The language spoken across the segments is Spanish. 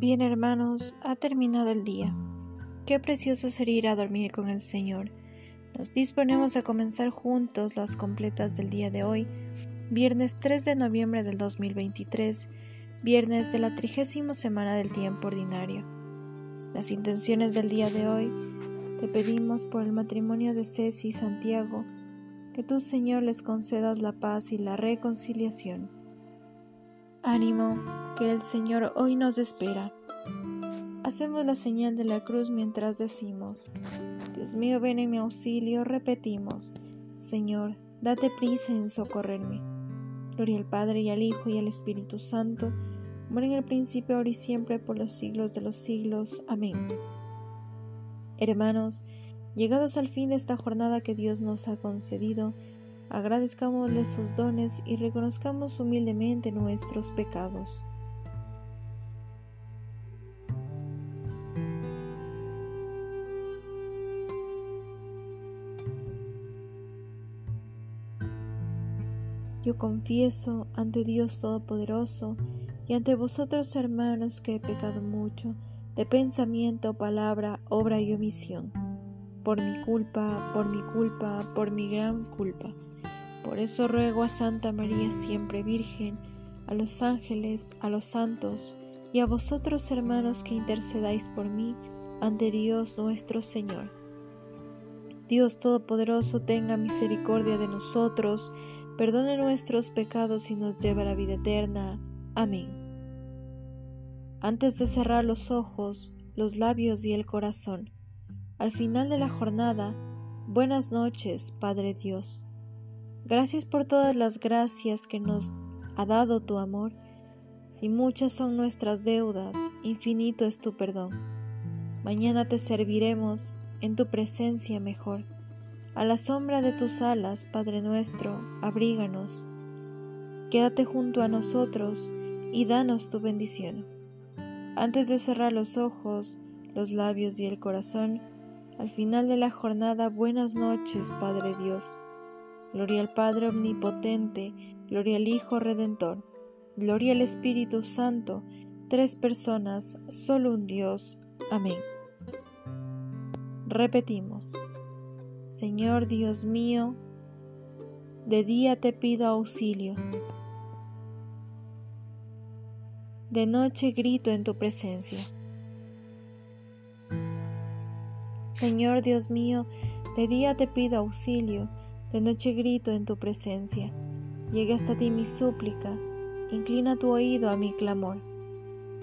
Bien hermanos, ha terminado el día. Qué precioso sería ir a dormir con el Señor. Nos disponemos a comenzar juntos las completas del día de hoy, viernes 3 de noviembre del 2023, viernes de la trigésima semana del tiempo ordinario. Las intenciones del día de hoy te pedimos por el matrimonio de Ceci y Santiago, que tú Señor les concedas la paz y la reconciliación. Ánimo, que el Señor hoy nos espera. Hacemos la señal de la cruz mientras decimos, Dios mío, ven en mi auxilio, repetimos, Señor, date prisa en socorrerme. Gloria al Padre y al Hijo y al Espíritu Santo, como en el principio, ahora y siempre, por los siglos de los siglos. Amén. Hermanos, llegados al fin de esta jornada que Dios nos ha concedido, agradezcámosle sus dones y reconozcamos humildemente nuestros pecados. Yo confieso ante Dios Todopoderoso y ante vosotros hermanos que he pecado mucho de pensamiento, palabra, obra y omisión, por mi culpa, por mi culpa, por mi gran culpa. Por eso ruego a Santa María siempre Virgen, a los ángeles, a los santos y a vosotros hermanos que intercedáis por mí ante Dios nuestro Señor. Dios Todopoderoso tenga misericordia de nosotros, perdone nuestros pecados y nos lleve a la vida eterna. Amén. Antes de cerrar los ojos, los labios y el corazón, al final de la jornada, buenas noches, Padre Dios. Gracias por todas las gracias que nos ha dado tu amor. Si muchas son nuestras deudas, infinito es tu perdón. Mañana te serviremos en tu presencia mejor. A la sombra de tus alas, Padre nuestro, abríganos. Quédate junto a nosotros y danos tu bendición. Antes de cerrar los ojos, los labios y el corazón, al final de la jornada, buenas noches, Padre Dios. Gloria al Padre Omnipotente, gloria al Hijo Redentor, gloria al Espíritu Santo, tres personas, solo un Dios. Amén. Repetimos, Señor Dios mío, de día te pido auxilio, de noche grito en tu presencia. Señor Dios mío, de día te pido auxilio, de noche grito en tu presencia. Llegue hasta ti mi súplica, inclina tu oído a mi clamor,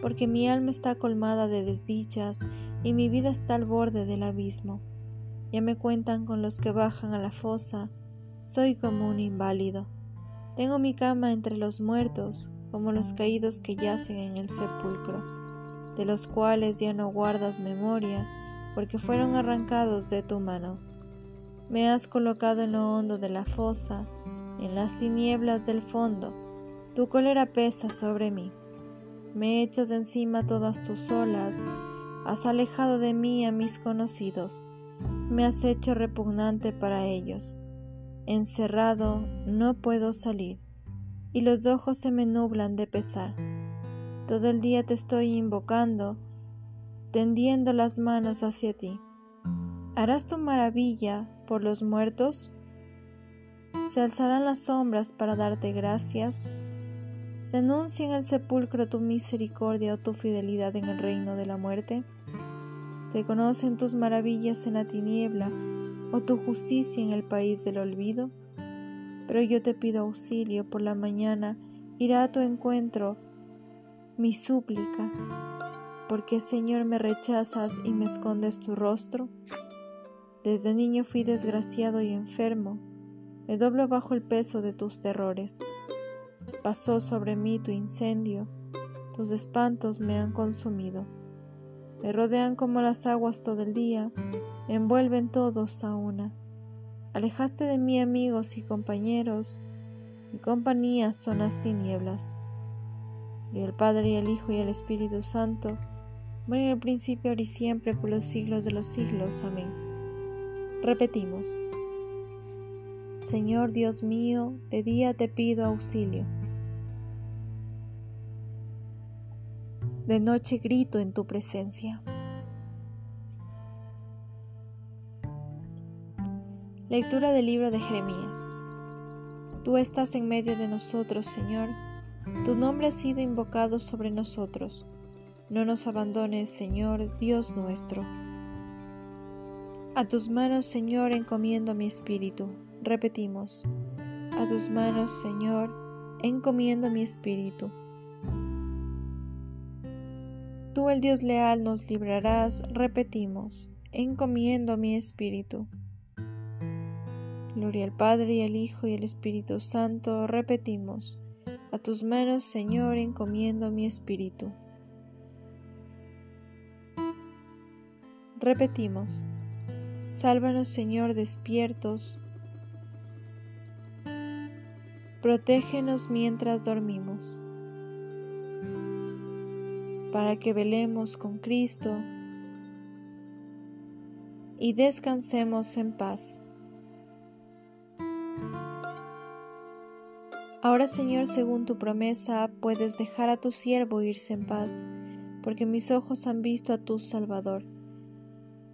porque mi alma está colmada de desdichas y mi vida está al borde del abismo. Ya me cuentan con los que bajan a la fosa, soy como un inválido. Tengo mi cama entre los muertos, como los caídos que yacen en el sepulcro, de los cuales ya no guardas memoria, porque fueron arrancados de tu mano. Me has colocado en lo hondo de la fosa, en las tinieblas del fondo. Tu cólera pesa sobre mí. Me echas encima todas tus olas. Has alejado de mí a mis conocidos. Me has hecho repugnante para ellos. Encerrado no puedo salir, y los ojos se me nublan de pesar. Todo el día te estoy invocando, tendiendo las manos hacia ti. ¿Harás tu maravilla por los muertos? ¿Se alzarán las sombras para darte gracias? ¿Se anuncia en el sepulcro tu misericordia o tu fidelidad en el reino de la muerte? ¿Se conocen tus maravillas en la tiniebla o tu justicia en el país del olvido? Pero yo te pido auxilio por la mañana, irá a tu encuentro mi súplica. porque Señor me rechazas y me escondes tu rostro? Desde niño fui desgraciado y enfermo, me doblo bajo el peso de tus terrores. Pasó sobre mí tu incendio, tus espantos me han consumido. Me rodean como las aguas todo el día, me envuelven todos a una. Alejaste de mí amigos y compañeros, mi compañía son las tinieblas. Y el Padre y el Hijo y el Espíritu Santo, mueren en el principio, ahora y siempre, por los siglos de los siglos. Amén. Repetimos, Señor Dios mío, de día te pido auxilio. de noche grito en tu presencia. Lectura del libro de Jeremías. Tú estás en medio de nosotros, Señor. Tu nombre ha sido invocado sobre nosotros. No nos abandones, Señor, Dios nuestro. A tus manos, Señor, encomiendo mi espíritu. Repetimos. A tus manos, Señor, encomiendo mi espíritu. Tú, el Dios leal, nos librarás. Repetimos. Encomiendo mi espíritu. Gloria al Padre y al Hijo y al Espíritu Santo. Repetimos, a tus manos, Señor, encomiendo mi espíritu. Repetimos, sálvanos, Señor, despiertos. Protégenos mientras dormimos, para que velemos con Cristo y descansemos en paz. Ahora, Señor, según tu promesa, puedes dejar a tu siervo irse en paz, porque mis ojos han visto a tu Salvador,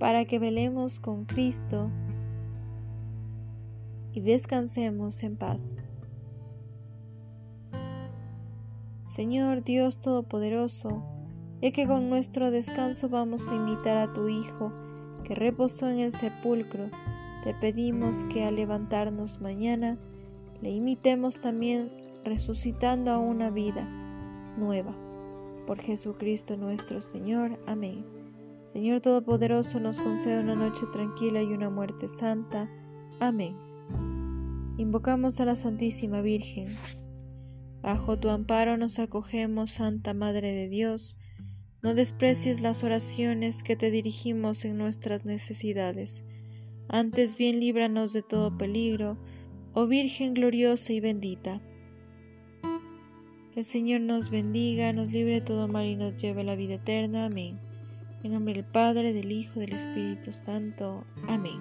para que velemos con Cristo y descansemos en paz. Señor Dios Todopoderoso, ya que con nuestro descanso vamos a imitar a tu Hijo, que reposó en el sepulcro, te pedimos que al levantarnos mañana, le imitemos también resucitando a una vida nueva por Jesucristo nuestro Señor. Amén. Señor Todopoderoso, nos concede una noche tranquila y una muerte santa. Amén. Invocamos a la Santísima Virgen. Bajo tu amparo nos acogemos, Santa Madre de Dios. No desprecies las oraciones que te dirigimos en nuestras necesidades. Antes bien líbranos de todo peligro, oh Virgen gloriosa y bendita. El Señor nos bendiga, nos libre de todo mal y nos lleve a la vida eterna. Amén. En nombre del Padre, del Hijo, del Espíritu Santo. Amén.